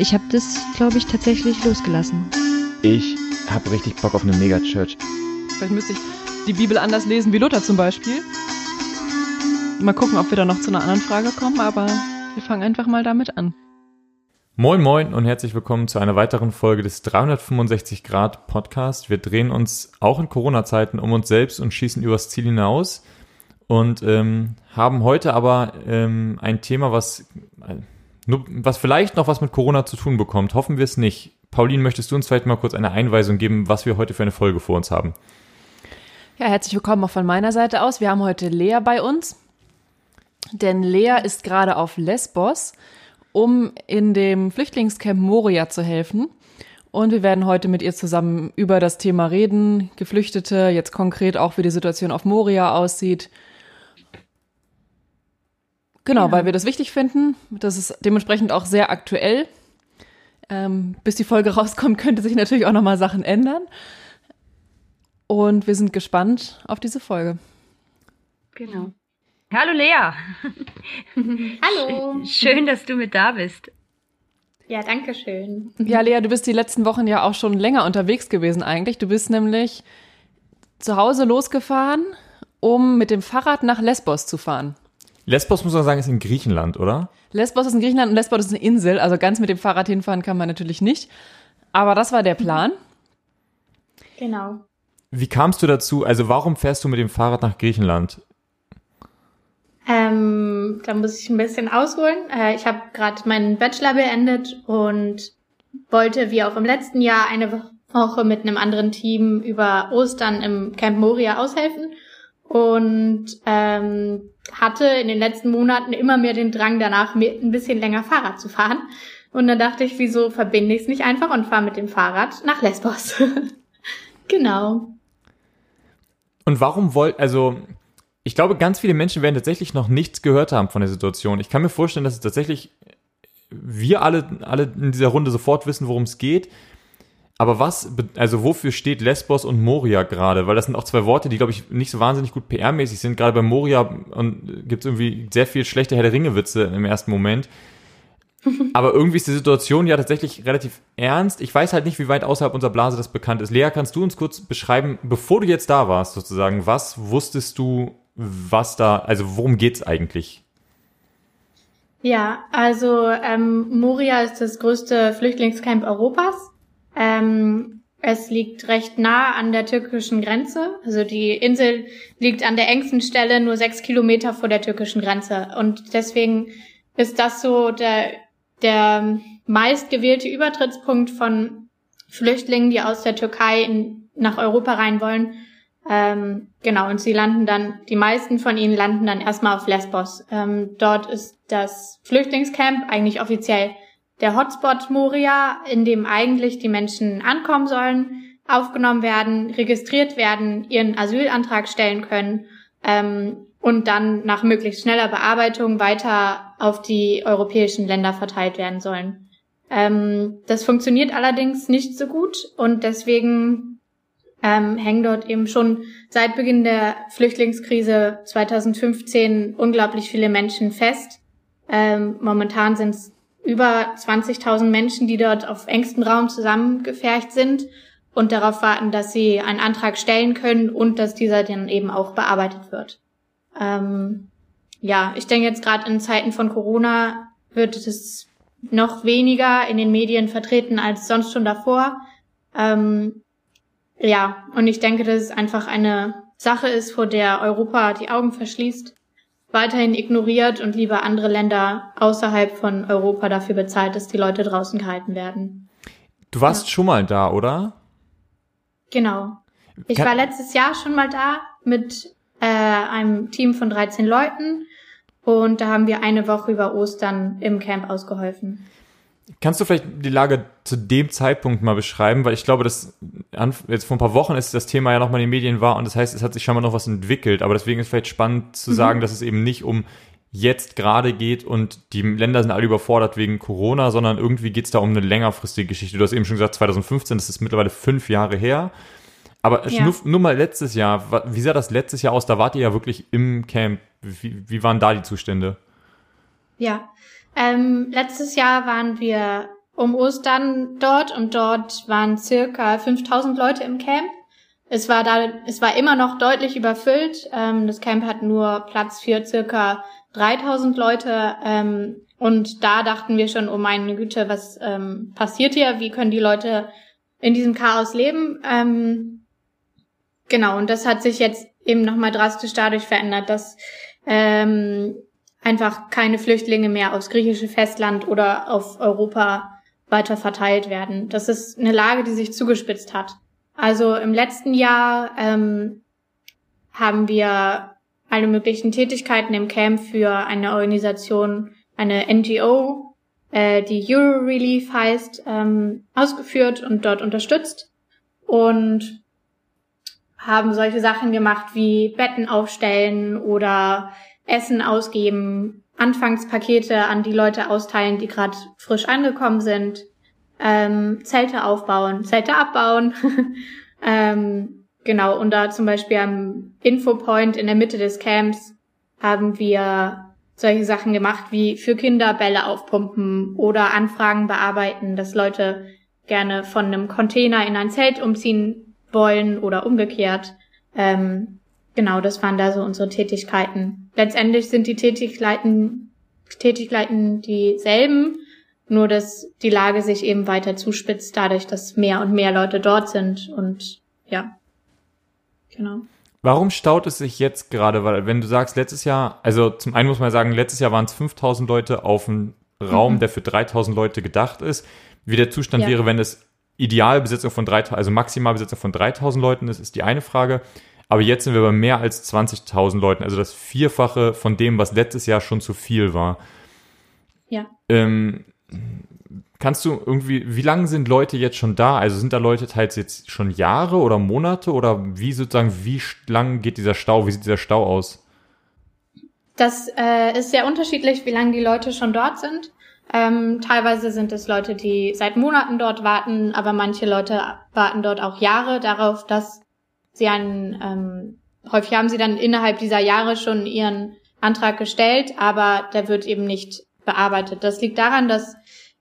Ich habe das, glaube ich, tatsächlich losgelassen. Ich habe richtig Bock auf eine Megachurch. Vielleicht müsste ich die Bibel anders lesen wie Luther zum Beispiel. Mal gucken, ob wir da noch zu einer anderen Frage kommen, aber wir fangen einfach mal damit an. Moin Moin und herzlich willkommen zu einer weiteren Folge des 365 Grad Podcast. Wir drehen uns auch in Corona-Zeiten um uns selbst und schießen übers Ziel hinaus und ähm, haben heute aber ähm, ein Thema, was, äh, was vielleicht noch was mit Corona zu tun bekommt. Hoffen wir es nicht. Pauline, möchtest du uns vielleicht mal kurz eine Einweisung geben, was wir heute für eine Folge vor uns haben? Ja, herzlich willkommen auch von meiner Seite aus. Wir haben heute Lea bei uns, denn Lea ist gerade auf Lesbos um in dem Flüchtlingscamp Moria zu helfen. Und wir werden heute mit ihr zusammen über das Thema reden, Geflüchtete, jetzt konkret auch, wie die Situation auf Moria aussieht. Genau, ja. weil wir das wichtig finden. Das ist dementsprechend auch sehr aktuell. Ähm, bis die Folge rauskommt, könnte sich natürlich auch nochmal Sachen ändern. Und wir sind gespannt auf diese Folge. Genau. Hallo Lea. Hallo. Schön, dass du mit da bist. Ja, danke schön. Ja, Lea, du bist die letzten Wochen ja auch schon länger unterwegs gewesen eigentlich. Du bist nämlich zu Hause losgefahren, um mit dem Fahrrad nach Lesbos zu fahren. Lesbos muss man sagen, ist in Griechenland, oder? Lesbos ist in Griechenland und Lesbos ist eine Insel, also ganz mit dem Fahrrad hinfahren kann man natürlich nicht. Aber das war der Plan. Genau. Wie kamst du dazu? Also warum fährst du mit dem Fahrrad nach Griechenland? Ähm, da muss ich ein bisschen ausholen. Äh, ich habe gerade meinen Bachelor beendet und wollte, wie auch im letzten Jahr, eine Woche mit einem anderen Team über Ostern im Camp Moria aushelfen und ähm, hatte in den letzten Monaten immer mehr den Drang danach, ein bisschen länger Fahrrad zu fahren. Und dann dachte ich, wieso verbinde ich es nicht einfach und fahre mit dem Fahrrad nach Lesbos. genau. Und warum wollt, also ich glaube, ganz viele Menschen werden tatsächlich noch nichts gehört haben von der Situation. Ich kann mir vorstellen, dass es tatsächlich wir alle, alle in dieser Runde sofort wissen, worum es geht. Aber was, also wofür steht Lesbos und Moria gerade? Weil das sind auch zwei Worte, die, glaube ich, nicht so wahnsinnig gut PR-mäßig sind. Gerade bei Moria gibt es irgendwie sehr viel schlechte Herr der Ringe-Witze im ersten Moment. Aber irgendwie ist die Situation ja tatsächlich relativ ernst. Ich weiß halt nicht, wie weit außerhalb unserer Blase das bekannt ist. Lea, kannst du uns kurz beschreiben, bevor du jetzt da warst, sozusagen, was wusstest du was da, also worum geht's eigentlich? Ja, also ähm, Moria ist das größte Flüchtlingscamp Europas. Ähm, es liegt recht nah an der türkischen Grenze. Also die Insel liegt an der engsten Stelle nur sechs Kilometer vor der türkischen Grenze. Und deswegen ist das so der, der meistgewählte Übertrittspunkt von Flüchtlingen, die aus der Türkei in, nach Europa rein wollen. Ähm, genau, und sie landen dann, die meisten von ihnen landen dann erstmal auf Lesbos. Ähm, dort ist das Flüchtlingscamp eigentlich offiziell der Hotspot Moria, in dem eigentlich die Menschen ankommen sollen, aufgenommen werden, registriert werden, ihren Asylantrag stellen können ähm, und dann nach möglichst schneller Bearbeitung weiter auf die europäischen Länder verteilt werden sollen. Ähm, das funktioniert allerdings nicht so gut und deswegen ähm, hängen dort eben schon seit Beginn der Flüchtlingskrise 2015 unglaublich viele Menschen fest. Ähm, momentan sind es über 20.000 Menschen, die dort auf engstem Raum zusammengefercht sind und darauf warten, dass sie einen Antrag stellen können und dass dieser dann eben auch bearbeitet wird. Ähm, ja, ich denke jetzt gerade in Zeiten von Corona wird es noch weniger in den Medien vertreten als sonst schon davor. Ähm, ja, und ich denke, dass es einfach eine Sache ist, vor der Europa die Augen verschließt, weiterhin ignoriert und lieber andere Länder außerhalb von Europa dafür bezahlt, dass die Leute draußen gehalten werden. Du warst ja. schon mal da, oder? Genau. Ich Kann war letztes Jahr schon mal da mit äh, einem Team von 13 Leuten und da haben wir eine Woche über Ostern im Camp ausgeholfen. Kannst du vielleicht die Lage zu dem Zeitpunkt mal beschreiben? Weil ich glaube, dass jetzt vor ein paar Wochen ist das Thema ja nochmal in den Medien war und das heißt, es hat sich schon mal noch was entwickelt. Aber deswegen ist vielleicht spannend zu mhm. sagen, dass es eben nicht um jetzt gerade geht und die Länder sind alle überfordert wegen Corona, sondern irgendwie geht es da um eine längerfristige Geschichte. Du hast eben schon gesagt, 2015, das ist mittlerweile fünf Jahre her. Aber ja. nur, nur, mal letztes Jahr, wie sah das letztes Jahr aus? Da wart ihr ja wirklich im Camp. Wie, wie waren da die Zustände? Ja, ähm, letztes Jahr waren wir um Ostern dort und dort waren circa 5000 Leute im Camp. Es war da, es war immer noch deutlich überfüllt. Ähm, das Camp hat nur Platz für circa 3000 Leute. Ähm, und da dachten wir schon, oh meine Güte, was ähm, passiert hier? Wie können die Leute in diesem Chaos leben? Ähm, genau, und das hat sich jetzt eben nochmal drastisch dadurch verändert, dass ähm, einfach keine Flüchtlinge mehr aufs griechische Festland oder auf Europa weiter verteilt werden. Das ist eine Lage, die sich zugespitzt hat. Also im letzten Jahr ähm, haben wir alle möglichen Tätigkeiten im Camp für eine Organisation, eine NGO, äh, die Eurorelief heißt, ähm, ausgeführt und dort unterstützt und haben solche Sachen gemacht wie Betten aufstellen oder Essen ausgeben, Anfangspakete an die Leute austeilen, die gerade frisch angekommen sind, ähm, Zelte aufbauen, Zelte abbauen. ähm, genau, und da zum Beispiel am Infopoint in der Mitte des Camps haben wir solche Sachen gemacht wie für Kinder Bälle aufpumpen oder Anfragen bearbeiten, dass Leute gerne von einem Container in ein Zelt umziehen wollen oder umgekehrt. Ähm, genau, das waren da so unsere Tätigkeiten. Letztendlich sind die Tätigkeiten, Tätigkeiten dieselben, nur dass die Lage sich eben weiter zuspitzt, dadurch, dass mehr und mehr Leute dort sind und ja, genau. Warum staut es sich jetzt gerade? Weil, wenn du sagst, letztes Jahr, also zum einen muss man sagen, letztes Jahr waren es 5000 Leute auf einem Raum, mhm. der für 3000 Leute gedacht ist. Wie der Zustand ja. wäre, wenn es Idealbesetzung von 3000, also Maximalbesetzung von 3000 Leuten ist, ist die eine Frage. Aber jetzt sind wir bei mehr als 20.000 Leuten, also das Vierfache von dem, was letztes Jahr schon zu viel war. Ja. Ähm, kannst du irgendwie, wie lange sind Leute jetzt schon da? Also sind da Leute teils jetzt schon Jahre oder Monate oder wie sozusagen, wie lang geht dieser Stau? Wie sieht dieser Stau aus? Das äh, ist sehr unterschiedlich, wie lange die Leute schon dort sind. Ähm, teilweise sind es Leute, die seit Monaten dort warten, aber manche Leute warten dort auch Jahre darauf, dass sie einen, ähm, häufig haben sie dann innerhalb dieser Jahre schon ihren Antrag gestellt, aber der wird eben nicht bearbeitet. Das liegt daran, dass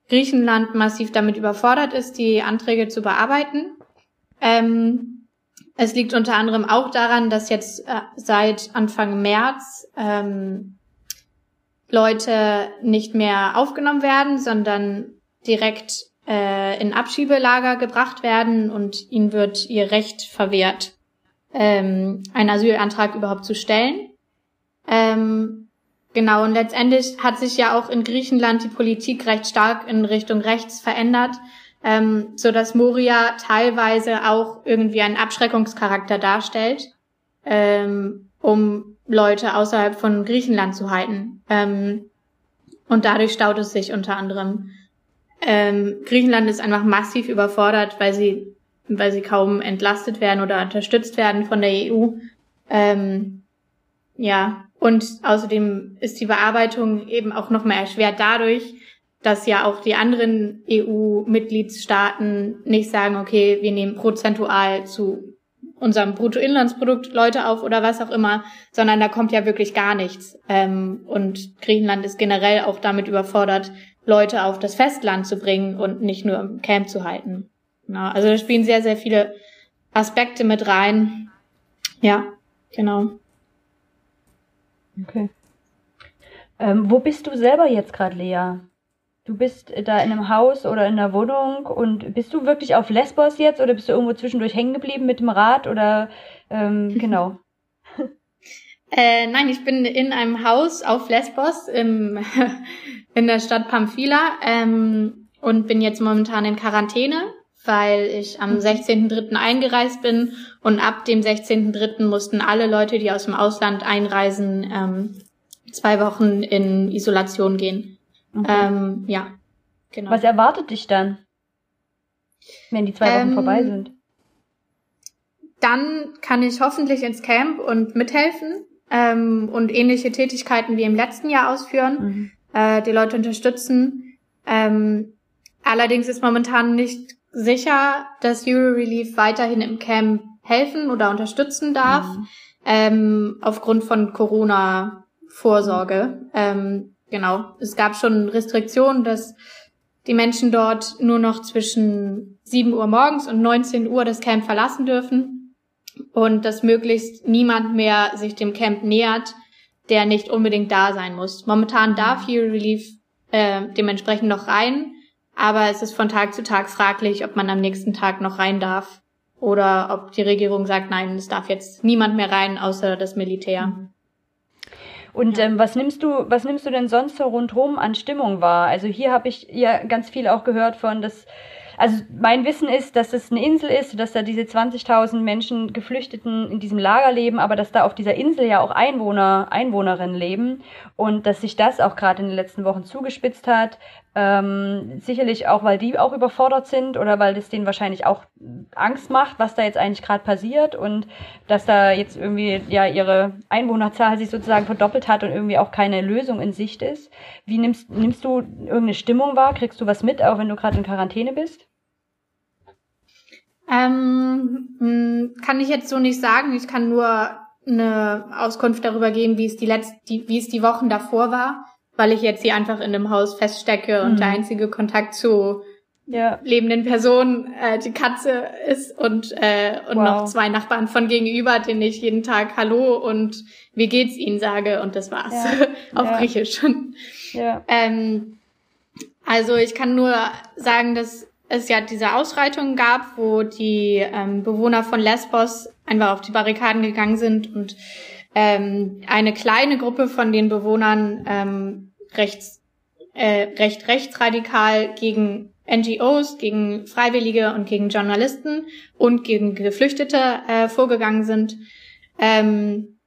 Griechenland massiv damit überfordert ist, die Anträge zu bearbeiten. Ähm, es liegt unter anderem auch daran, dass jetzt äh, seit Anfang März ähm, Leute nicht mehr aufgenommen werden, sondern direkt äh, in Abschiebelager gebracht werden und ihnen wird ihr Recht verwehrt, ähm, einen Asylantrag überhaupt zu stellen. Ähm, Genau, und letztendlich hat sich ja auch in Griechenland die Politik recht stark in Richtung rechts verändert, ähm, so dass Moria teilweise auch irgendwie einen Abschreckungscharakter darstellt, ähm, um Leute außerhalb von Griechenland zu halten. Ähm, und dadurch staut es sich unter anderem. Ähm, Griechenland ist einfach massiv überfordert, weil sie, weil sie kaum entlastet werden oder unterstützt werden von der EU. Ähm, ja, und außerdem ist die Bearbeitung eben auch nochmal erschwert dadurch, dass ja auch die anderen EU-Mitgliedsstaaten nicht sagen, okay, wir nehmen prozentual zu unserem Bruttoinlandsprodukt Leute auf oder was auch immer, sondern da kommt ja wirklich gar nichts. Ähm, und Griechenland ist generell auch damit überfordert, Leute auf das Festland zu bringen und nicht nur im Camp zu halten. Genau. Also da spielen sehr, sehr viele Aspekte mit rein. Ja, genau. Okay. Ähm, wo bist du selber jetzt gerade, Lea? Du bist da in einem Haus oder in einer Wohnung und bist du wirklich auf Lesbos jetzt oder bist du irgendwo zwischendurch hängen geblieben mit dem Rad oder ähm, genau? Äh, nein, ich bin in einem Haus auf Lesbos im, in der Stadt Pamphila ähm, und bin jetzt momentan in Quarantäne weil ich am 16.3. Mhm. eingereist bin und ab dem 16.3. mussten alle Leute, die aus dem Ausland einreisen, ähm, zwei Wochen in Isolation gehen. Okay. Ähm, ja, genau. Was erwartet dich dann, wenn die zwei Wochen ähm, vorbei sind? Dann kann ich hoffentlich ins Camp und mithelfen ähm, und ähnliche Tätigkeiten wie im letzten Jahr ausführen, mhm. äh, die Leute unterstützen. Ähm, allerdings ist momentan nicht sicher, dass Eurorelief weiterhin im Camp helfen oder unterstützen darf, mhm. ähm, aufgrund von Corona-Vorsorge. Ähm, genau, es gab schon Restriktionen, dass die Menschen dort nur noch zwischen 7 Uhr morgens und 19 Uhr das Camp verlassen dürfen und dass möglichst niemand mehr sich dem Camp nähert, der nicht unbedingt da sein muss. Momentan darf Hero Relief äh, dementsprechend noch rein, aber es ist von Tag zu Tag fraglich, ob man am nächsten Tag noch rein darf oder ob die Regierung sagt, nein, es darf jetzt niemand mehr rein, außer das Militär. Und ähm, was nimmst du, was nimmst du denn sonst so rundherum an Stimmung wahr? Also hier habe ich ja ganz viel auch gehört von, dass also mein Wissen ist, dass es eine Insel ist, dass da diese 20.000 Menschen Geflüchteten in diesem Lager leben, aber dass da auf dieser Insel ja auch Einwohner, Einwohnerinnen leben und dass sich das auch gerade in den letzten Wochen zugespitzt hat. Ähm, sicherlich auch, weil die auch überfordert sind oder weil das denen wahrscheinlich auch Angst macht, was da jetzt eigentlich gerade passiert und dass da jetzt irgendwie ja ihre Einwohnerzahl sich sozusagen verdoppelt hat und irgendwie auch keine Lösung in Sicht ist. Wie nimmst, nimmst du irgendeine Stimmung wahr? Kriegst du was mit, auch wenn du gerade in Quarantäne bist? Ähm, kann ich jetzt so nicht sagen. Ich kann nur eine Auskunft darüber geben, wie es die letzten, wie es die Wochen davor war, weil ich jetzt hier einfach in dem Haus feststecke und mhm. der einzige Kontakt zu ja. lebenden Personen äh, die Katze ist und äh, und wow. noch zwei Nachbarn von gegenüber, denen ich jeden Tag Hallo und wie geht's ihnen sage und das war's ja. auf ja. Griechisch. Ja. Ähm, also ich kann nur sagen, dass es ja diese Ausschreitungen gab, wo die ähm, Bewohner von Lesbos einfach auf die Barrikaden gegangen sind und ähm, eine kleine Gruppe von den Bewohnern ähm, rechts, äh, recht rechtsradikal gegen NGOs, gegen Freiwillige und gegen Journalisten und gegen Geflüchtete äh, vorgegangen sind. Ähm,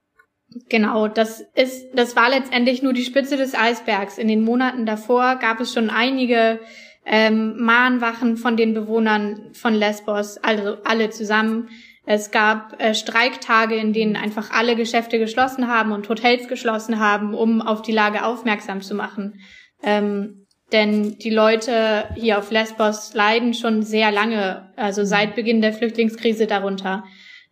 genau, das ist, das war letztendlich nur die Spitze des Eisbergs. In den Monaten davor gab es schon einige ähm, Mahnwachen von den Bewohnern von Lesbos, also alle zusammen. Es gab äh, Streiktage, in denen einfach alle Geschäfte geschlossen haben und Hotels geschlossen haben, um auf die Lage aufmerksam zu machen. Ähm, denn die Leute hier auf Lesbos leiden schon sehr lange, also seit Beginn der Flüchtlingskrise darunter.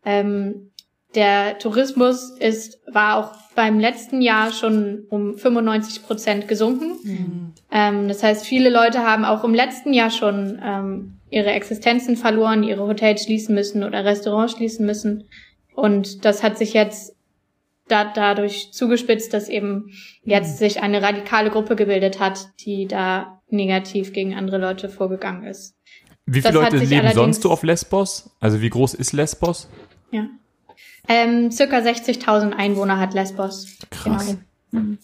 Ähm, der Tourismus ist, war auch beim letzten Jahr schon um 95 Prozent gesunken. Mhm. Ähm, das heißt, viele Leute haben auch im letzten Jahr schon ähm, ihre Existenzen verloren, ihre Hotels schließen müssen oder Restaurants schließen müssen. Und das hat sich jetzt da, dadurch zugespitzt, dass eben jetzt mhm. sich eine radikale Gruppe gebildet hat, die da negativ gegen andere Leute vorgegangen ist. Wie viele das Leute leben sonst so auf Lesbos? Also wie groß ist Lesbos? Ja. Ähm, circa 60.000 Einwohner hat Lesbos. Krass. Genau. Mhm.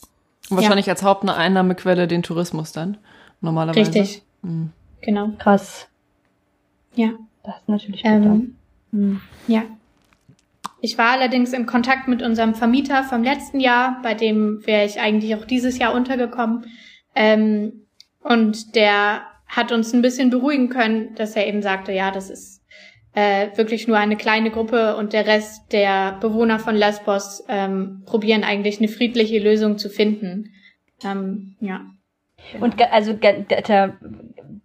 Wahrscheinlich ja. als Haupteinnahmequelle den Tourismus dann, normalerweise. Richtig. Mhm. Genau. Krass. Ja. Das ist natürlich ähm, mhm. Ja. Ich war allerdings in Kontakt mit unserem Vermieter vom letzten Jahr, bei dem wäre ich eigentlich auch dieses Jahr untergekommen. Ähm, und der hat uns ein bisschen beruhigen können, dass er eben sagte, ja, das ist äh, wirklich nur eine kleine Gruppe und der Rest der Bewohner von Lesbos ähm, probieren eigentlich eine friedliche Lösung zu finden. Ähm, ja. Und also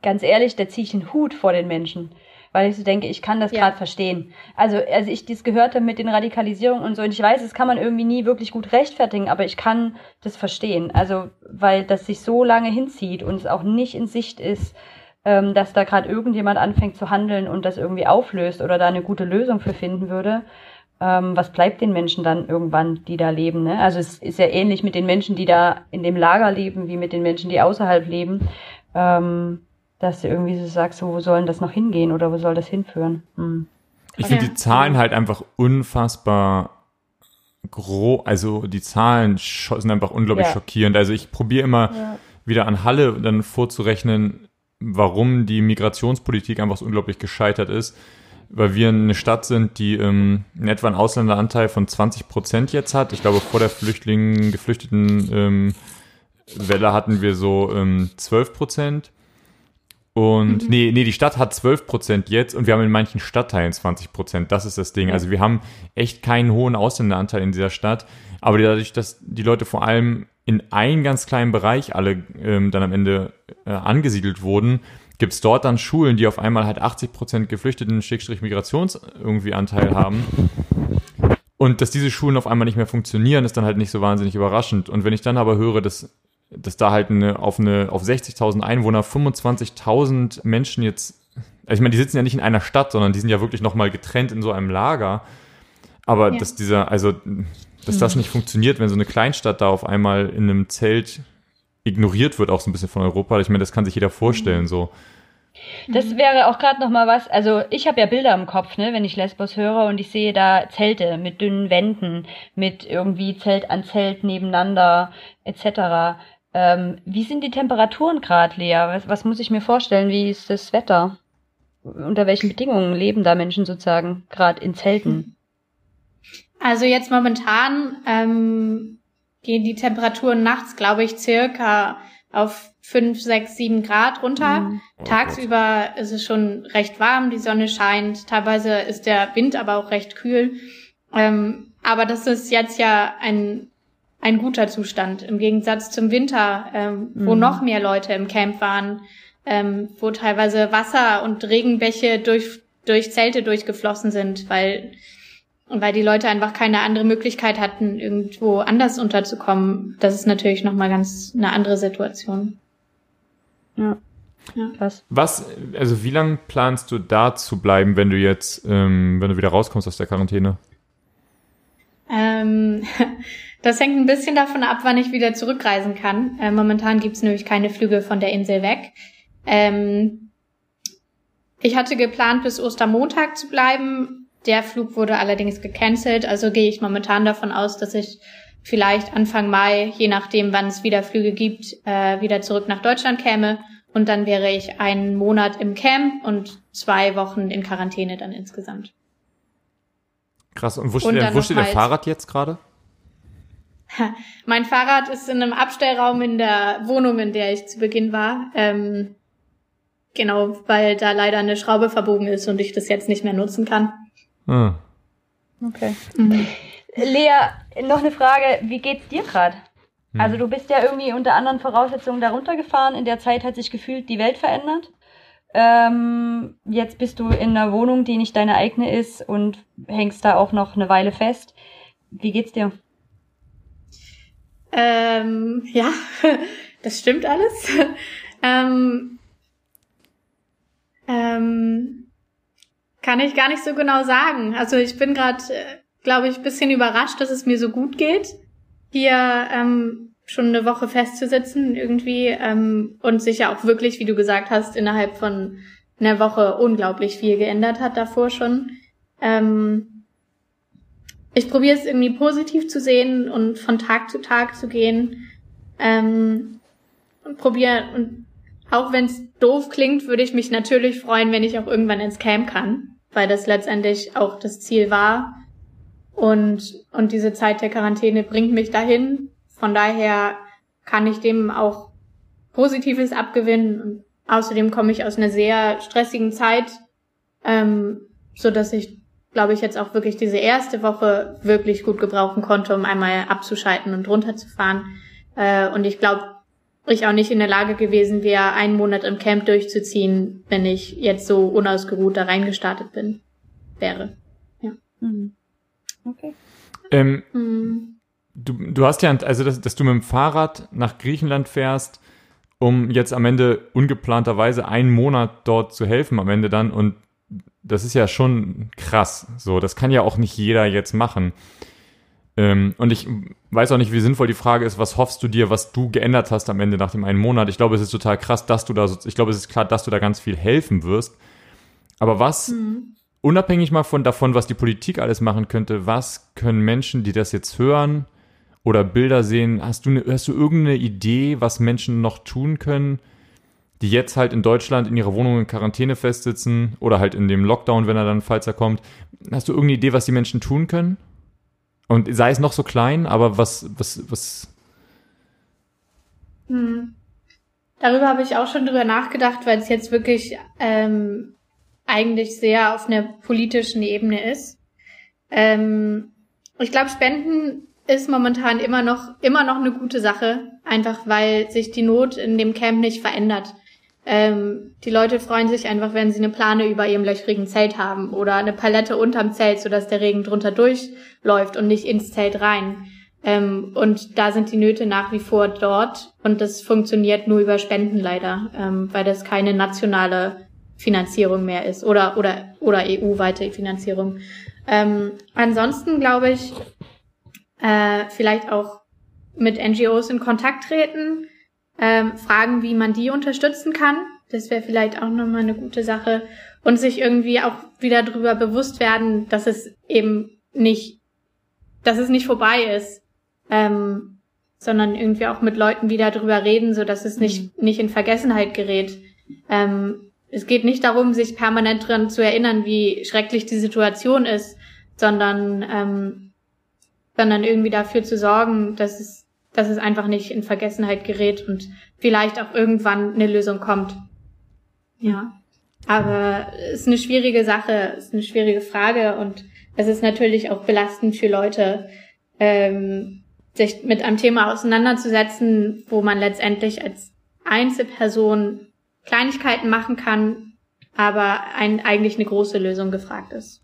ganz ehrlich, da ziehe ich den Hut vor den Menschen, weil ich so denke, ich kann das ja. gerade verstehen. Also als ich das gehört habe mit den Radikalisierungen und so, und ich weiß, das kann man irgendwie nie wirklich gut rechtfertigen, aber ich kann das verstehen. Also weil das sich so lange hinzieht und es auch nicht in Sicht ist, ähm, dass da gerade irgendjemand anfängt zu handeln und das irgendwie auflöst oder da eine gute Lösung für finden würde, ähm, was bleibt den Menschen dann irgendwann, die da leben? Ne? Also es ist ja ähnlich mit den Menschen, die da in dem Lager leben, wie mit den Menschen, die außerhalb leben, ähm, dass du irgendwie so sagst, wo sollen das noch hingehen oder wo soll das hinführen? Hm. Ich finde ja. die Zahlen halt einfach unfassbar groß, also die Zahlen sind einfach unglaublich ja. schockierend. Also ich probiere immer ja. wieder an Halle dann vorzurechnen, warum die Migrationspolitik einfach so unglaublich gescheitert ist. Weil wir eine Stadt sind, die ähm, in etwa einen Ausländeranteil von 20 Prozent jetzt hat. Ich glaube, vor der Flüchtlingen, geflüchteten ähm, Welle hatten wir so ähm, 12 Prozent. Und mhm. nee, nee, die Stadt hat 12 Prozent jetzt und wir haben in manchen Stadtteilen 20 Prozent. Das ist das Ding. Also wir haben echt keinen hohen Ausländeranteil in dieser Stadt. Aber dadurch, dass die Leute vor allem in einen ganz kleinen Bereich alle ähm, dann am Ende äh, angesiedelt wurden, gibt es dort dann Schulen, die auf einmal halt 80 Prozent geflüchteten Schickstrich Migrations irgendwie Anteil haben. Und dass diese Schulen auf einmal nicht mehr funktionieren, ist dann halt nicht so wahnsinnig überraschend. Und wenn ich dann aber höre, dass dass da halt eine, auf, eine, auf 60.000 Einwohner 25.000 Menschen jetzt, also ich meine, die sitzen ja nicht in einer Stadt, sondern die sind ja wirklich nochmal getrennt in so einem Lager. Aber Ja. dass dieser, also, dass das nicht funktioniert, wenn so eine Kleinstadt da auf einmal in einem Zelt ignoriert wird, auch so ein bisschen von Europa. Ich meine, das kann sich jeder vorstellen, so. Das wäre auch gerade noch mal was. Also ich habe ja Bilder im Kopf, ne, wenn ich Lesbos höre und ich sehe da Zelte mit dünnen Wänden, mit irgendwie Zelt an Zelt nebeneinander etc. Ähm, wie sind die Temperaturen gerade, Lea? Was, was muss ich mir vorstellen? Wie ist das Wetter? Unter welchen Bedingungen leben da Menschen sozusagen gerade in Zelten? Also jetzt momentan ähm, gehen die Temperaturen nachts, glaube ich, circa auf 5, 6, 7 Grad runter. Mhm. Tagsüber ist es schon recht warm, die Sonne scheint. Teilweise ist der Wind aber auch recht kühl. Ähm, aber das ist jetzt ja ein, ein guter Zustand im Gegensatz zum Winter, ähm, wo Mhm. noch mehr Leute im Camp waren, ähm, wo teilweise Wasser und Regenbäche durch, durch Zelte durchgeflossen sind, weil weil die Leute einfach keine andere Möglichkeit hatten, irgendwo anders unterzukommen. Das ist natürlich nochmal ganz eine andere Situation. Ja. Ja. Krass. Was, also wie lange planst du da zu bleiben, wenn du jetzt, ähm, wenn du wieder rauskommst aus der Quarantäne? Ähm, das hängt ein bisschen davon ab, wann ich wieder zurückreisen kann. Äh, momentan gibt's nämlich keine Flüge von der Insel weg. Ähm, ich hatte geplant, bis Ostermontag zu bleiben. Der Flug wurde allerdings gecancelt, also gehe ich momentan davon aus, dass ich vielleicht Anfang Mai, je nachdem, wann es wieder Flüge gibt, äh, wieder zurück nach Deutschland käme. Und dann wäre ich einen Monat im Camp und zwei Wochen in Quarantäne dann insgesamt. Krass. Und wo Und steht, denn, dann wo steht dein halt- Fahrrad jetzt gerade? Mein Fahrrad ist in einem Abstellraum in der Wohnung, in der ich zu Beginn war. Ähm, genau, weil da leider eine Schraube verbogen ist und ich das jetzt nicht mehr nutzen kann. Ah. Okay. Mhm. Lea, noch eine Frage. Wie geht's dir gerade? Hm. Also du bist ja irgendwie unter anderen Voraussetzungen da runtergefahren. In der Zeit hat sich gefühlt die Welt verändert. Ähm, jetzt bist du in einer Wohnung, die nicht deine eigene ist und hängst da auch noch eine Weile fest. Wie geht's dir? Ähm, ja, das stimmt alles. ähm, ähm, kann ich gar nicht so genau sagen. Also ich bin gerade, äh, glaube ich, bisschen überrascht, dass es mir so gut geht, hier ähm, schon eine Woche festzusitzen irgendwie ähm, und sich ja auch wirklich, wie du gesagt hast, innerhalb von einer Woche unglaublich viel geändert hat davor schon. Ähm, ich probiere es irgendwie positiv zu sehen und von Tag zu Tag zu gehen. Ähm, und probiere, und auch wenn es doof klingt, würde ich mich natürlich freuen, wenn ich auch irgendwann ins Camp kann, weil das letztendlich auch das Ziel war. Und, und diese Zeit der Quarantäne bringt mich dahin. Von daher kann ich dem auch Positives abgewinnen. Und außerdem komme ich aus einer sehr stressigen Zeit, ähm, so dass ich glaube ich, jetzt auch wirklich diese erste Woche wirklich gut gebrauchen konnte, um einmal abzuschalten und runterzufahren. Äh, und ich glaube, ich auch nicht in der Lage gewesen wäre, einen Monat im Camp durchzuziehen, wenn ich jetzt so unausgeruht da reingestartet bin, wäre. Mhm. Okay. Ähm, Hm. du, du hast ja, also dass, dass du mit dem Fahrrad nach Griechenland fährst, um jetzt am Ende ungeplanterweise einen Monat dort zu helfen, am Ende dann. Und das ist ja schon krass. So, das kann ja auch nicht jeder jetzt machen. Ähm, und ich weiß auch nicht, wie sinnvoll die Frage ist, was hoffst du dir, was du geändert hast am Ende nach dem einen Monat. Ich glaube, es ist total krass, dass du da, so, ich glaube, es ist klar, dass du da ganz viel helfen wirst. Aber was, Hm. unabhängig mal von davon, was die Politik alles machen könnte, was können Menschen, die das jetzt hören oder Bilder sehen, hast du, ne, hast du irgendeine Idee, was Menschen noch tun können, die jetzt halt in Deutschland in ihrer Wohnung in Quarantäne festsitzen oder halt in dem Lockdown, wenn er dann, falls er kommt. Hast du irgendeine Idee, was die Menschen tun können? Und sei es noch so klein, aber was, was, was, Hm. Darüber habe ich auch schon drüber nachgedacht, weil es jetzt wirklich ähm, eigentlich sehr auf einer politischen Ebene ist. Ähm, ich glaube, Spenden ist momentan immer noch immer noch eine gute Sache, einfach weil sich die Not in dem Camp nicht verändert. Ähm, die Leute freuen sich einfach, wenn sie eine Plane über ihrem löchrigen Zelt haben oder eine Palette unterm Zelt, sodass der Regen drunter durchläuft und nicht ins Zelt rein. Ähm, und da sind die Nöte nach wie vor dort und das funktioniert nur über Spenden leider, ähm, weil das keine nationale Finanzierung mehr ist oder oder oder EU-weite Finanzierung. Ähm, ansonsten glaube ich, äh, vielleicht auch mit NGOs in Kontakt treten, ähm, fragen, wie man die unterstützen kann. Das wäre vielleicht auch nochmal eine gute Sache. Und sich irgendwie auch wieder darüber bewusst werden, dass es eben nicht, dass es nicht vorbei ist, ähm, sondern irgendwie auch mit Leuten wieder drüber reden, so dass es nicht, mhm. nicht in Vergessenheit gerät. Ähm, es geht nicht darum, sich permanent dran zu erinnern, wie schrecklich die Situation ist, sondern, ähm, sondern irgendwie dafür zu sorgen, dass es, dass es einfach nicht in Vergessenheit gerät und vielleicht auch irgendwann eine Lösung kommt. Ja. Aber es ist eine schwierige Sache, es ist eine schwierige Frage und es ist natürlich auch belastend für Leute, ähm, sich mit einem Thema auseinanderzusetzen, wo man letztendlich als Einzelperson Kleinigkeiten machen kann, aber ein, eigentlich eine große Lösung gefragt ist.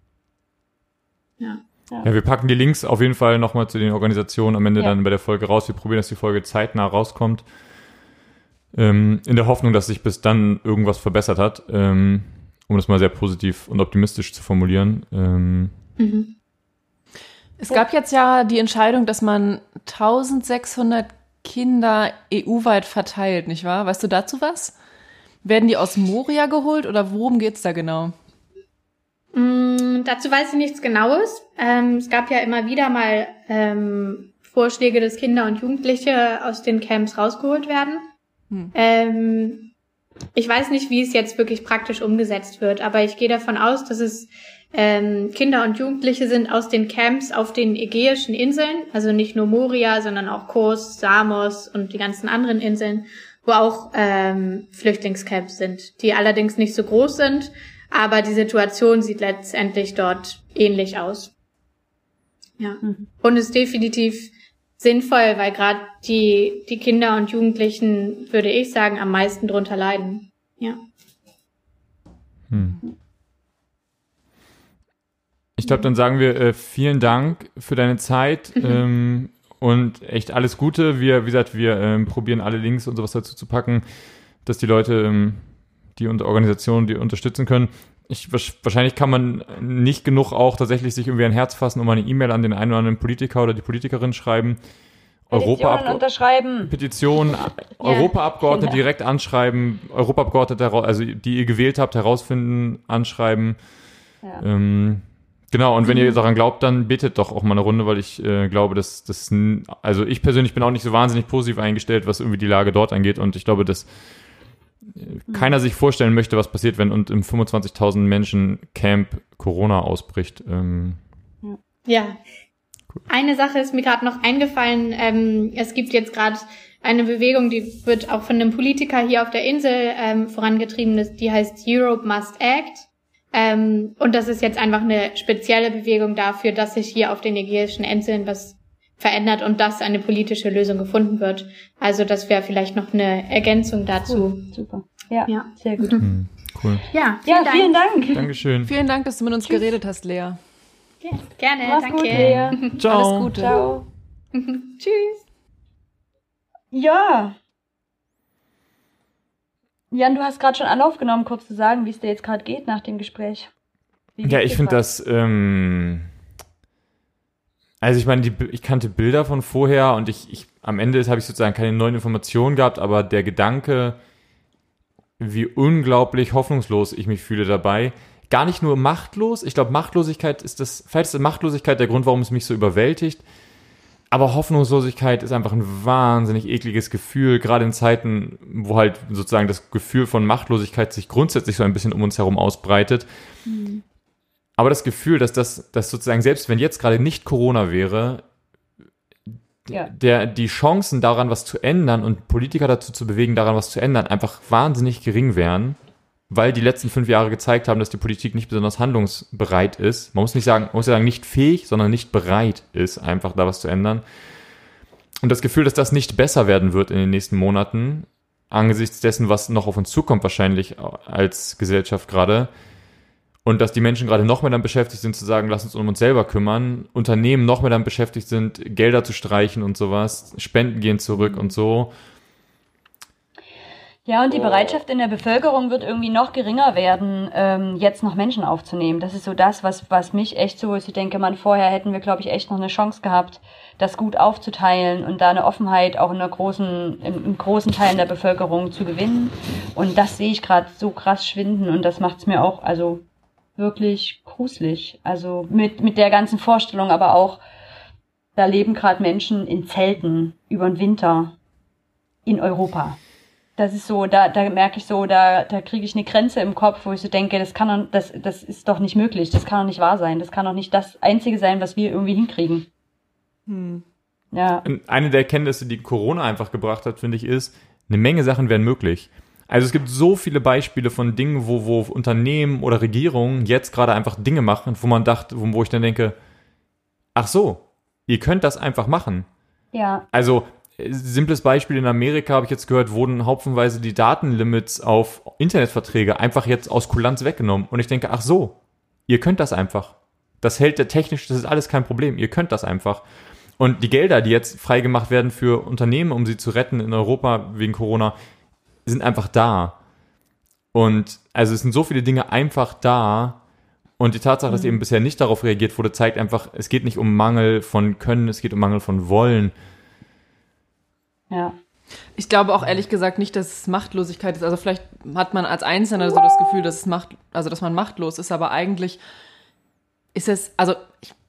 Ja. Ja. wir packen die Links auf jeden Fall nochmal zu den Organisationen am Ende ja. dann bei der Folge raus. Wir probieren, dass die Folge zeitnah rauskommt. Ähm, in der Hoffnung, dass sich bis dann irgendwas verbessert hat. Ähm, um das mal sehr positiv und optimistisch zu formulieren. Ähm, mhm. Es gab jetzt ja die Entscheidung, dass man 1600 Kinder EU-weit verteilt, nicht wahr? Weißt du dazu was? Werden die aus Moria geholt oder worum geht's da genau? Mm, dazu weiß ich nichts Genaues. Ähm, es gab ja immer wieder mal ähm, Vorschläge, dass Kinder und Jugendliche aus den Camps rausgeholt werden. Hm. Ähm, ich weiß nicht, wie es jetzt wirklich praktisch umgesetzt wird, aber ich gehe davon aus, dass es ähm, Kinder und Jugendliche sind aus den Camps auf den Ägäischen Inseln, also nicht nur Moria, sondern auch Kos, Samos und die ganzen anderen Inseln, wo auch ähm, Flüchtlingscamps sind, die allerdings nicht so groß sind, aber die Situation sieht letztendlich dort ähnlich aus. Ja. Mhm. Und ist definitiv sinnvoll, weil gerade die, die Kinder und Jugendlichen, würde ich sagen, am meisten drunter leiden. Ja. Hm. Ich glaube, dann sagen wir äh, vielen Dank für deine Zeit mhm. ähm, und echt alles Gute. Wir, wie gesagt, wir ähm, probieren alle Links und sowas dazu zu packen, dass die Leute, ähm, die und Organisationen, die unterstützen können. Ich, wahrscheinlich kann man nicht genug auch tatsächlich sich irgendwie ein Herz fassen und mal eine E-Mail an den einen oder anderen Politiker oder die Politikerin schreiben. Petitionen unterschreiben. Petitionen, ja, Europaabgeordnete genau. direkt anschreiben, Europaabgeordnete, also die ihr gewählt habt, herausfinden, anschreiben. Ja. Ähm, Genau, und wenn ihr mhm. daran glaubt, dann betet doch auch mal eine Runde, weil ich äh, glaube, dass das, also ich persönlich bin auch nicht so wahnsinnig positiv eingestellt, was irgendwie die Lage dort angeht und ich glaube, dass. Keiner sich vorstellen möchte, was passiert, wenn und im 25.000 Menschen Camp Corona ausbricht. Ähm, ja. Cool. Eine Sache ist mir gerade noch eingefallen. Ähm, es gibt jetzt gerade eine Bewegung, die wird auch von einem Politiker hier auf der Insel ähm, vorangetrieben, die heißt Europe Must Act. Ähm, und das ist jetzt einfach eine spezielle Bewegung dafür, dass sich hier auf den Ägäischen Inseln was verändert und dass eine politische Lösung gefunden wird. Also das wäre vielleicht noch eine Ergänzung dazu. Cool. Super. Ja, ja, sehr gut. Mhm. Cool. Ja, vielen, ja, Dank. vielen Dank. Dankeschön. Vielen Dank, dass du mit uns Tschüss. geredet hast, Lea. Gerne, Mach's danke. Gut, Lea. Ciao. Alles Gute. Ciao. Tschüss. Ja. Jan, du hast gerade schon Anlauf genommen, kurz zu sagen, wie es dir jetzt gerade geht nach dem Gespräch. Ja, ich finde das. Ähm, also ich meine, die, ich kannte Bilder von vorher und ich, ich am Ende habe ich sozusagen keine neuen Informationen gehabt, aber der Gedanke, wie unglaublich hoffnungslos ich mich fühle dabei, gar nicht nur machtlos. Ich glaube, Machtlosigkeit ist das, vielleicht ist Machtlosigkeit der Grund, warum es mich so überwältigt. Aber Hoffnungslosigkeit ist einfach ein wahnsinnig ekliges Gefühl, gerade in Zeiten, wo halt sozusagen das Gefühl von Machtlosigkeit sich grundsätzlich so ein bisschen um uns herum ausbreitet. Mhm. Aber das Gefühl, dass das, dass sozusagen selbst wenn jetzt gerade nicht Corona wäre, ja. der, die Chancen daran was zu ändern und Politiker dazu zu bewegen, daran was zu ändern, einfach wahnsinnig gering wären weil die letzten fünf Jahre gezeigt haben, dass die Politik nicht besonders handlungsbereit ist. Man muss nicht sagen, man muss ja sagen, nicht fähig, sondern nicht bereit ist, einfach da was zu ändern. Und das Gefühl, dass das nicht besser werden wird in den nächsten Monaten, angesichts dessen, was noch auf uns zukommt, wahrscheinlich als Gesellschaft gerade. Und dass die Menschen gerade noch mehr damit beschäftigt sind, zu sagen, lass uns um uns selber kümmern. Unternehmen noch mehr damit beschäftigt sind, Gelder zu streichen und sowas. Spenden gehen zurück und so. Ja, und die Bereitschaft in der Bevölkerung wird irgendwie noch geringer werden, ähm, jetzt noch Menschen aufzunehmen. Das ist so das, was, was mich echt so, ich denke, man vorher hätten wir, glaube ich, echt noch eine Chance gehabt, das gut aufzuteilen und da eine Offenheit auch in einer großen, in, in großen Teilen der Bevölkerung zu gewinnen. Und das sehe ich gerade so krass schwinden und das macht es mir auch, also wirklich gruselig. Also mit, mit der ganzen Vorstellung, aber auch, da leben gerade Menschen in Zelten über den Winter in Europa das ist so, da, da merke ich so, da, da kriege ich eine Grenze im Kopf, wo ich so denke, das kann doch, das, das ist doch nicht möglich, das kann doch nicht wahr sein, das kann doch nicht das Einzige sein, was wir irgendwie hinkriegen. Hm. Ja. Eine der Erkenntnisse, die Corona einfach gebracht hat, finde ich, ist, eine Menge Sachen werden möglich. Also es gibt so viele Beispiele von Dingen, wo, wo Unternehmen oder Regierungen jetzt gerade einfach Dinge machen, wo man dachte, wo, wo ich dann denke, ach so, ihr könnt das einfach machen. Ja. Also simples Beispiel in Amerika habe ich jetzt gehört, wurden hauptsächlich die Datenlimits auf Internetverträge einfach jetzt aus Kulanz weggenommen. Und ich denke, ach so, ihr könnt das einfach. Das hält der technisch, das ist alles kein Problem. Ihr könnt das einfach. Und die Gelder, die jetzt freigemacht werden für Unternehmen, um sie zu retten in Europa wegen Corona, sind einfach da. Und also es sind so viele Dinge einfach da. Und die Tatsache, dass mhm. eben bisher nicht darauf reagiert wurde, zeigt einfach, es geht nicht um Mangel von Können, es geht um Mangel von Wollen. Ja. Ich glaube auch ehrlich gesagt nicht, dass es Machtlosigkeit ist. Also vielleicht hat man als Einzelner so das Gefühl, dass es macht, also dass man machtlos ist, aber eigentlich ist es, also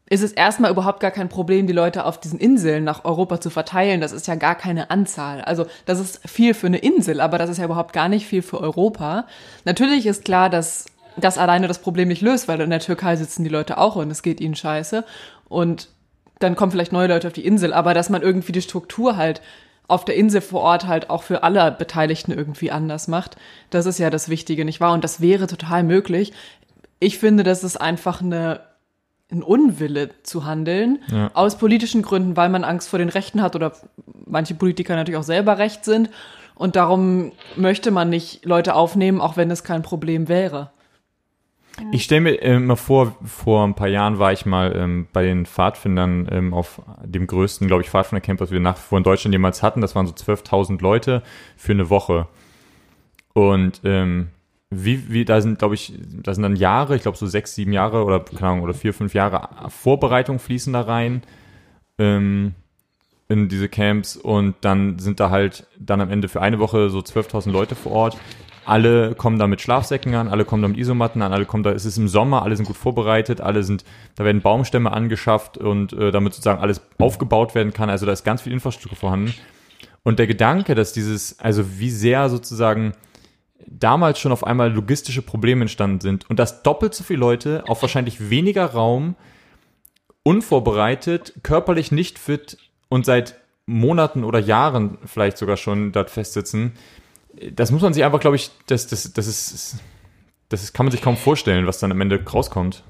ist es erstmal überhaupt gar kein Problem, die Leute auf diesen Inseln nach Europa zu verteilen. Das ist ja gar keine Anzahl. Also das ist viel für eine Insel, aber das ist ja überhaupt gar nicht viel für Europa. Natürlich ist klar, dass das alleine das Problem nicht löst, weil in der Türkei sitzen die Leute auch und es geht ihnen scheiße. Und dann kommen vielleicht neue Leute auf die Insel, aber dass man irgendwie die Struktur halt auf der Insel vor Ort halt auch für alle Beteiligten irgendwie anders macht. Das ist ja das Wichtige, nicht wahr? Und das wäre total möglich. Ich finde, das ist einfach eine, ein Unwille zu handeln, ja. aus politischen Gründen, weil man Angst vor den Rechten hat oder manche Politiker natürlich auch selber recht sind. Und darum möchte man nicht Leute aufnehmen, auch wenn es kein Problem wäre. Ich stelle mir äh, immer vor, vor ein paar Jahren war ich mal ähm, bei den Pfadfindern ähm, auf dem größten, glaube ich, Pfadfindercamp, was wir nach vor in Deutschland jemals hatten. Das waren so 12.000 Leute für eine Woche. Und ähm, wie, wie, da sind, glaube ich, da sind dann Jahre, ich glaube so sechs, sieben Jahre oder keine Ahnung, oder vier, fünf Jahre Vorbereitung fließen da rein ähm, in diese Camps und dann sind da halt dann am Ende für eine Woche so 12.000 Leute vor Ort alle kommen da mit Schlafsäcken an, alle kommen da mit Isomatten an, alle kommen da, es ist im Sommer, alle sind gut vorbereitet, alle sind, da werden Baumstämme angeschafft und äh, damit sozusagen alles aufgebaut werden kann. Also da ist ganz viel Infrastruktur vorhanden. Und der Gedanke, dass dieses, also wie sehr sozusagen damals schon auf einmal logistische Probleme entstanden sind und dass doppelt so viele Leute auf wahrscheinlich weniger Raum unvorbereitet, körperlich nicht fit und seit Monaten oder Jahren vielleicht sogar schon dort festsitzen, das muss man sich einfach, glaube ich, das, das, das ist, das ist, kann man sich kaum vorstellen, was dann am Ende rauskommt.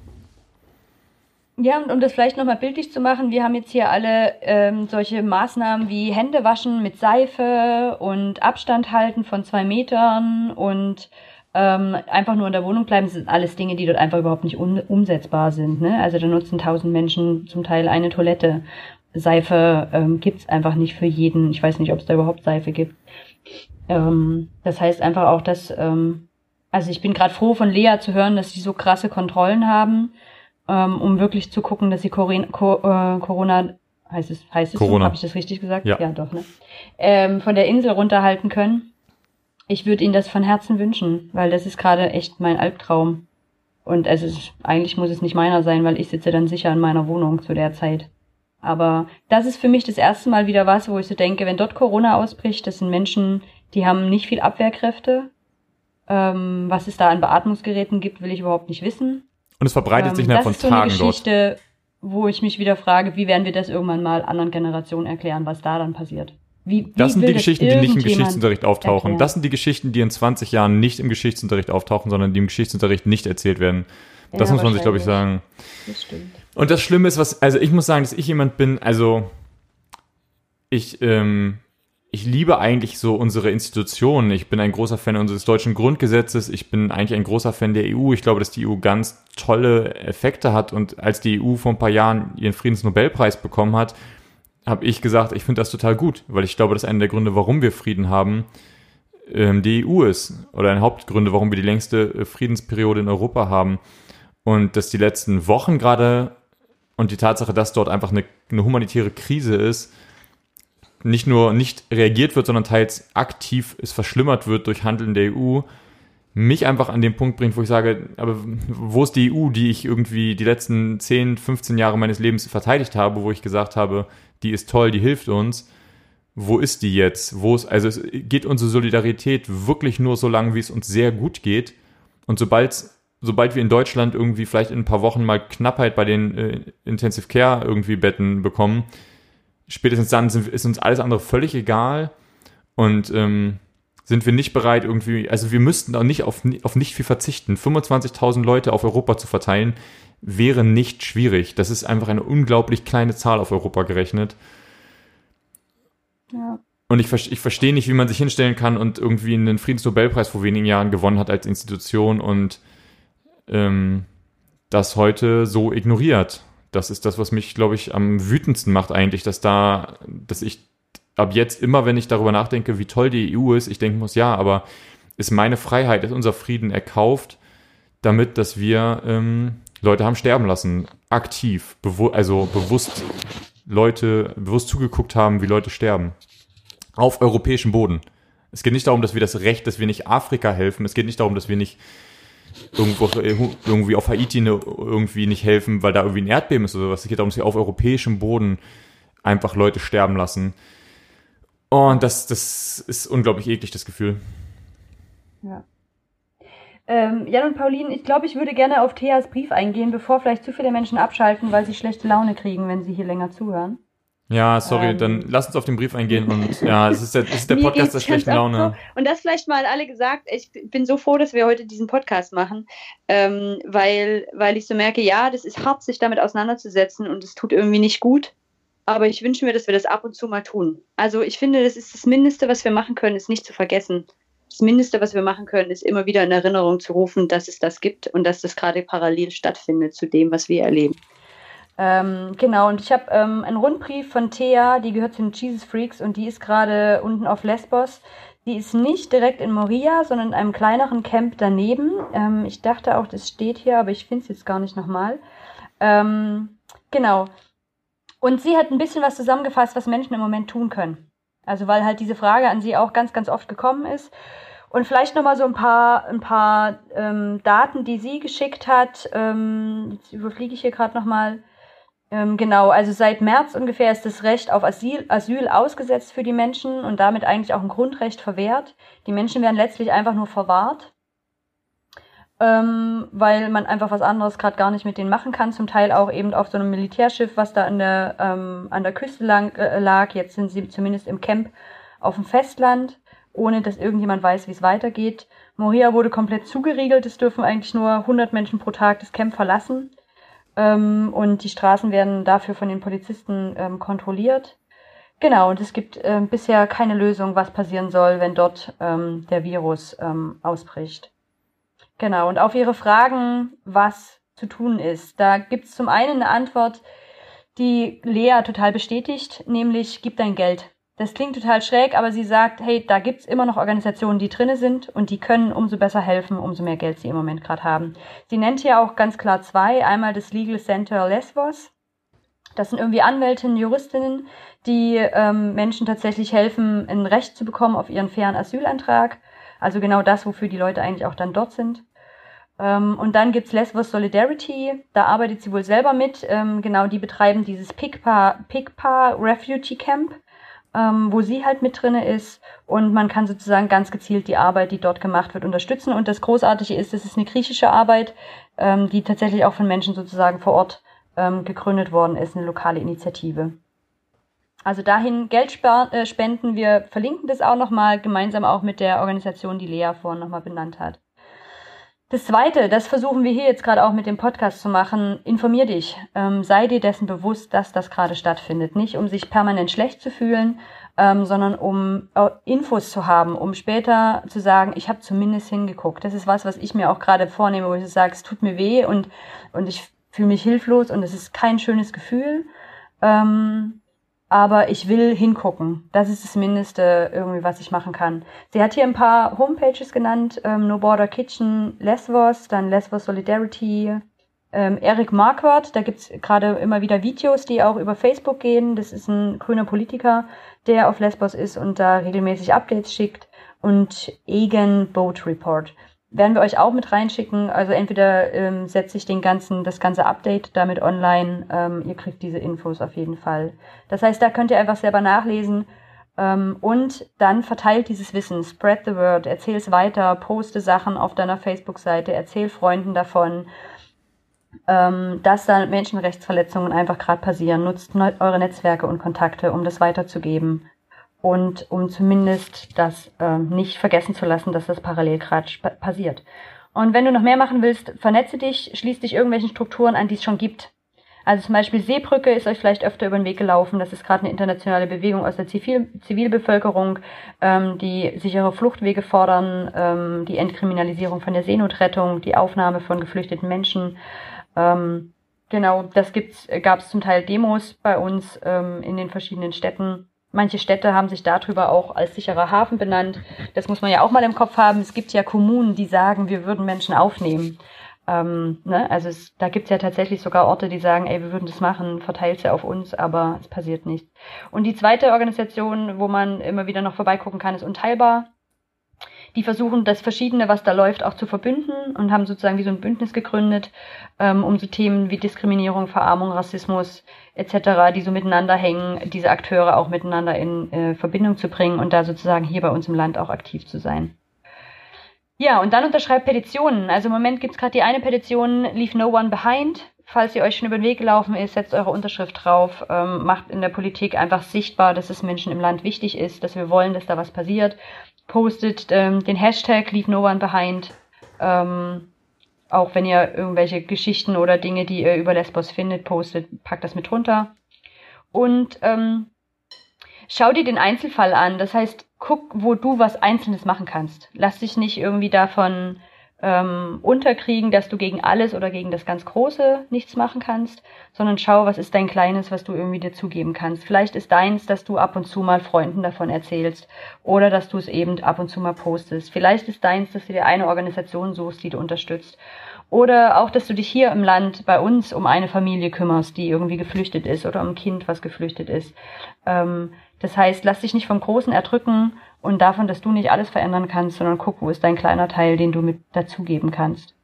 Ja, und um das vielleicht nochmal bildlich zu machen, wir haben jetzt hier alle ähm, solche Maßnahmen wie Hände waschen mit Seife und Abstand halten von zwei Metern und ähm, einfach nur in der Wohnung bleiben. Das sind alles Dinge, die dort einfach überhaupt nicht umsetzbar sind. Ne? Also da nutzen tausend Menschen zum Teil eine Toilette. Seife ähm, gibt's einfach nicht für jeden. Ich weiß nicht, ob es da überhaupt Seife gibt. Ähm, das heißt einfach auch, dass, ähm, also ich bin gerade froh von Lea zu hören, dass sie so krasse Kontrollen haben, ähm, um wirklich zu gucken, dass sie Corin Co äh, Corona, heißt es, heißt es Corona. so? Habe ich das richtig gesagt? Ja, ja doch, ne? Ähm, von der Insel runterhalten können. Ich würde ihnen das von Herzen wünschen, weil das ist gerade echt mein Albtraum. Und es ist, eigentlich muss es nicht meiner sein, weil ich sitze dann sicher in meiner Wohnung zu der Zeit. Aber das ist für mich das erste Mal wieder was, wo ich so denke, wenn dort Corona ausbricht, das sind Menschen, die haben nicht viel Abwehrkräfte. Ähm, was es da an Beatmungsgeräten gibt, will ich überhaupt nicht wissen. Und es verbreitet ähm, sich innerhalb von Tagen dort. Das ist so eine Geschichte, dort. wo ich mich wieder frage, wie werden wir das irgendwann mal anderen Generationen erklären, was da dann passiert. Wie, das sind die Geschichten, die nicht im Geschichtsunterricht auftauchen. Erklären? Das sind die Geschichten, die in 20 Jahren nicht im Geschichtsunterricht auftauchen, sondern die im Geschichtsunterricht nicht erzählt werden. Das ja, muss man sich, glaube ich, sagen. Das stimmt. Und das Schlimme ist, was, also ich muss sagen, dass ich jemand bin, also ich, ähm, ich liebe eigentlich so unsere Institutionen. Ich bin ein großer Fan unseres deutschen Grundgesetzes. Ich bin eigentlich ein großer Fan der EU. Ich glaube, dass die EU ganz tolle Effekte hat. Und als die EU vor ein paar Jahren ihren Friedensnobelpreis bekommen hat, habe ich gesagt, ich finde das total gut, weil ich glaube, dass einer der Gründe, warum wir Frieden haben, ähm, die EU ist. Oder ein Hauptgründe, warum wir die längste äh, Friedensperiode in Europa haben. Und dass die letzten Wochen gerade und die Tatsache, dass dort einfach eine, eine humanitäre Krise ist, nicht nur nicht reagiert wird, sondern teils aktiv es verschlimmert wird durch Handeln der EU, mich einfach an den Punkt bringt, wo ich sage, aber wo ist die EU, die ich irgendwie die letzten 10, 15 Jahre meines Lebens verteidigt habe, wo ich gesagt habe, die ist toll, die hilft uns. Wo ist die jetzt? Wo ist, also es geht unsere Solidarität wirklich nur so lange, wie es uns sehr gut geht. Und sobald, sobald wir in Deutschland irgendwie vielleicht in ein paar Wochen mal Knappheit bei den äh, Intensive Care irgendwie Betten bekommen, spätestens dann sind, ist uns alles andere völlig egal und ähm, sind wir nicht bereit irgendwie, also wir müssten auch nicht auf, auf nicht viel verzichten. 25.000 Leute auf Europa zu verteilen, wäre nicht schwierig. Das ist einfach eine unglaublich kleine Zahl auf Europa gerechnet. Ja. Und ich, ich verstehe nicht, wie man sich hinstellen kann und irgendwie einen Friedensnobelpreis vor wenigen Jahren gewonnen hat als Institution und ähm, das heute so ignoriert das ist das, was mich, glaube ich, am wütendsten macht eigentlich, dass da, dass ich ab jetzt immer, wenn ich darüber nachdenke, wie toll die EU ist, ich denken muss, ja, aber ist meine Freiheit, ist unser Frieden erkauft, damit, dass wir ähm, Leute haben sterben lassen, aktiv, bewu also bewusst Leute, bewusst zugeguckt haben, wie Leute sterben. Auf europäischem Boden. Es geht nicht darum, dass wir das Recht, dass wir nicht Afrika helfen. Es geht nicht darum, dass wir nicht irgendwo irgendwie auf Haiti ne, irgendwie nicht helfen, weil da irgendwie ein Erdbeben ist oder was. Es geht darum, dass wir auf europäischem Boden einfach Leute sterben lassen. Und das, das ist unglaublich eklig, das Gefühl. Ja. Ähm, Jan und Pauline, ich glaube, ich würde gerne auf Theas Brief eingehen, bevor vielleicht zu viele Menschen abschalten, weil sie schlechte Laune kriegen, wenn sie hier länger zuhören. Ja, sorry, ähm, dann lass uns auf den Brief eingehen und ja, es ist der, es ist der Podcast der schlechten Laune. So. Und das vielleicht mal alle gesagt, ich bin so froh, dass wir heute diesen Podcast machen, ähm, weil, weil ich so merke, ja, das ist hart, sich damit auseinanderzusetzen und es tut irgendwie nicht gut. Aber ich wünsche mir, dass wir das ab und zu mal tun. Also ich finde, das ist das Mindeste, was wir machen können, ist nicht zu vergessen. Das Mindeste, was wir machen können, ist immer wieder in Erinnerung zu rufen, dass es das gibt und dass das gerade parallel stattfindet zu dem, was wir erleben. Ähm, genau, und ich habe ähm, einen Rundbrief von Thea, die gehört zu den Jesus Freaks und die ist gerade unten auf Lesbos. Die ist nicht direkt in Moria, sondern in einem kleineren Camp daneben. Ähm, ich dachte auch, das steht hier, aber ich finde es jetzt gar nicht nochmal. Ähm, genau. Und sie hat ein bisschen was zusammengefasst, was Menschen im Moment tun können. Also weil halt diese Frage an sie auch ganz, ganz oft gekommen ist. Und vielleicht nochmal so ein paar, ein paar ähm, Daten, die sie geschickt hat. Ähm, jetzt überfliege ich hier gerade nochmal. Ähm, genau, also seit März ungefähr ist das Recht auf Asyl, Asyl ausgesetzt für die Menschen und damit eigentlich auch ein Grundrecht verwehrt. Die Menschen werden letztlich einfach nur verwahrt, ähm, weil man einfach was anderes gerade gar nicht mit denen machen kann. Zum Teil auch eben auf so einem Militärschiff, was da an der, ähm, an der Küste lang, äh, lag. Jetzt sind sie zumindest im Camp auf dem Festland, ohne dass irgendjemand weiß, wie es weitergeht. Moria wurde komplett zugeriegelt. Es dürfen eigentlich nur 100 Menschen pro Tag das Camp verlassen. Ähm, und die Straßen werden dafür von den Polizisten ähm, kontrolliert. Genau, und es gibt äh, bisher keine Lösung, was passieren soll, wenn dort ähm, der Virus ähm, ausbricht. Genau, und auf Ihre Fragen, was zu tun ist, da gibt es zum einen eine Antwort, die Lea total bestätigt, nämlich gib dein Geld. Das klingt total schräg, aber sie sagt, hey, da gibt's immer noch Organisationen, die drinne sind und die können umso besser helfen, umso mehr Geld sie im Moment gerade haben. Sie nennt hier auch ganz klar zwei. Einmal das Legal Center Lesbos. Das sind irgendwie Anwältinnen, Juristinnen, die ähm, Menschen tatsächlich helfen, ein Recht zu bekommen auf ihren fairen Asylantrag. Also genau das, wofür die Leute eigentlich auch dann dort sind. Ähm, und dann gibt's Lesbos Solidarity, da arbeitet sie wohl selber mit. Ähm, genau, die betreiben dieses PICPA, PICPA Refugee Camp ähm, wo sie halt mit drinne ist und man kann sozusagen ganz gezielt die Arbeit, die dort gemacht wird, unterstützen. Und das Großartige ist, es ist eine griechische Arbeit, ähm, die tatsächlich auch von Menschen sozusagen vor Ort ähm, gegründet worden ist, eine lokale Initiative. Also dahin Geld äh, spenden. Wir verlinken das auch nochmal gemeinsam auch mit der Organisation, die Lea vorhin nochmal benannt hat. Das Zweite, das versuchen wir hier jetzt gerade auch mit dem Podcast zu machen, informier dich. Ähm, sei dir dessen bewusst, dass das gerade stattfindet. Nicht um sich permanent schlecht zu fühlen, ähm, sondern um äh, Infos zu haben, um später zu sagen, ich habe zumindest hingeguckt. Das ist was, was ich mir auch gerade vornehme, wo ich sage, es tut mir weh und, und ich fühle mich hilflos und es ist kein schönes Gefühl. Ähm, aber ich will hingucken. Das ist das Mindeste irgendwie, was ich machen kann. Sie hat hier ein paar Homepages genannt, ähm, No Border Kitchen, Lesvos, dann Lesvos Solidarity, ähm, Eric Marquardt, da gibt's gerade immer wieder Videos, die auch über Facebook gehen. Das ist ein grüner Politiker, der auf Lesbos ist und da regelmäßig Updates schickt. Und Egan Boat Report werden wir euch auch mit reinschicken. Also entweder ähm, setze ich den ganzen, das ganze Update damit online. Ähm, ihr kriegt diese Infos auf jeden Fall. Das heißt, da könnt ihr einfach selber nachlesen. Ähm, und dann verteilt dieses Wissen, spread the word, erzähl es weiter, poste Sachen auf deiner Facebook-Seite, erzähl Freunden davon, ähm, dass da Menschenrechtsverletzungen einfach gerade passieren. Nutzt ne eure Netzwerke und Kontakte, um das weiterzugeben und um zumindest das äh, nicht vergessen zu lassen, dass das parallel gerade passiert. Und wenn du noch mehr machen willst, vernetze dich, schließ dich irgendwelchen Strukturen an, die es schon gibt. Also zum Beispiel Seebrücke ist euch vielleicht öfter über den Weg gelaufen. Das ist gerade eine internationale Bewegung aus der Zivil Zivilbevölkerung, ähm, die sichere Fluchtwege fordern, ähm, die Entkriminalisierung von der Seenotrettung, die Aufnahme von geflüchteten Menschen. Ähm, genau, das gab es zum Teil Demos bei uns ähm, in den verschiedenen Städten. Manche Städte haben sich darüber auch als sicherer Hafen benannt. Das muss man ja auch mal im Kopf haben. Es gibt ja Kommunen, die sagen, wir würden Menschen aufnehmen. Ähm, ne? Also es, da gibt es ja tatsächlich sogar Orte, die sagen, ey, wir würden das machen, verteilt sie auf uns, aber es passiert nicht. Und die zweite Organisation, wo man immer wieder noch vorbeigucken kann, ist Unteilbar. Die versuchen das Verschiedene, was da läuft, auch zu verbünden und haben sozusagen wie so ein Bündnis gegründet, ähm, um so Themen wie Diskriminierung, Verarmung, Rassismus etc., die so miteinander hängen, diese Akteure auch miteinander in äh, Verbindung zu bringen und da sozusagen hier bei uns im Land auch aktiv zu sein. Ja, und dann unterschreibt Petitionen. Also im Moment gibt's gerade die eine Petition, Leave No One Behind. Falls ihr euch schon über den Weg gelaufen ist, setzt eure Unterschrift drauf, ähm, macht in der Politik einfach sichtbar, dass es Menschen im Land wichtig ist, dass wir wollen, dass da was passiert postet ähm, den Hashtag Leave No One Behind. Ähm, auch wenn ihr irgendwelche Geschichten oder Dinge, die ihr über Lesbos findet, postet, packt das mit runter. Und ähm, schau dir den Einzelfall an. Das heißt, guck, wo du was Einzelnes machen kannst. Lass dich nicht irgendwie davon ähm, unterkriegen, dass du gegen alles oder gegen das ganz Große nichts machen kannst, sondern schau, was ist dein Kleines, was du irgendwie dazugeben kannst. Vielleicht ist deins, dass du ab und zu mal Freunden davon erzählst oder dass du es eben ab und zu mal postest. Vielleicht ist deins, dass du dir eine Organisation suchst, die du unterstützt. Oder auch, dass du dich hier im Land bei uns um eine Familie kümmerst, die irgendwie geflüchtet ist oder um ein Kind, was geflüchtet ist. Ähm, das heißt, lass dich nicht vom Großen erdrücken und davon, dass du nicht alles verändern kannst, sondern guck, wo ist dein kleiner Teil, den du mit dazugeben kannst.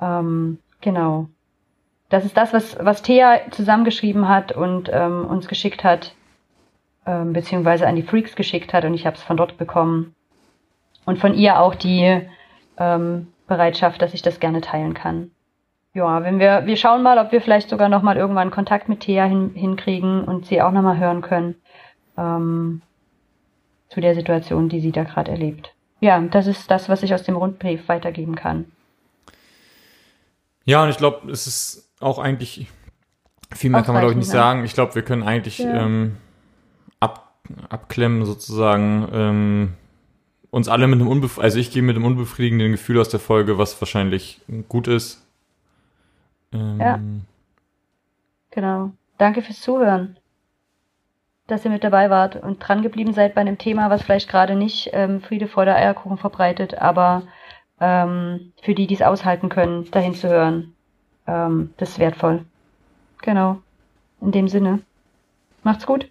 Ähm, genau. Das ist das, was, was Thea zusammengeschrieben hat und ähm, uns geschickt hat, ähm, beziehungsweise an die Freaks geschickt hat und ich habe es von dort bekommen. Und von ihr auch die ähm, Bereitschaft, dass ich das gerne teilen kann. Ja, wenn wir, wir schauen mal, ob wir vielleicht sogar nochmal irgendwann Kontakt mit Thea hin, hinkriegen und sie auch nochmal hören können ähm, zu der Situation, die sie da gerade erlebt. Ja, das ist das, was ich aus dem Rundbrief weitergeben kann. Ja, und ich glaube, es ist auch eigentlich, viel mehr kann man, glaube ich, nicht sagen. Ich glaube, wir können eigentlich ja. ähm, ab, abklemmen, sozusagen, ähm, uns alle mit einem unbefriedigenden, also ich gehe mit einem unbefriedigenden Gefühl aus der Folge, was wahrscheinlich gut ist. Ähm, ja. Genau. Danke fürs Zuhören dass ihr mit dabei wart und dran geblieben seid bei einem Thema, was vielleicht gerade nicht ähm, Friede vor der Eierkuchen verbreitet, aber ähm, für die, die es aushalten können, dahin zu hören, ähm, das ist wertvoll. Genau. In dem Sinne. Macht's gut.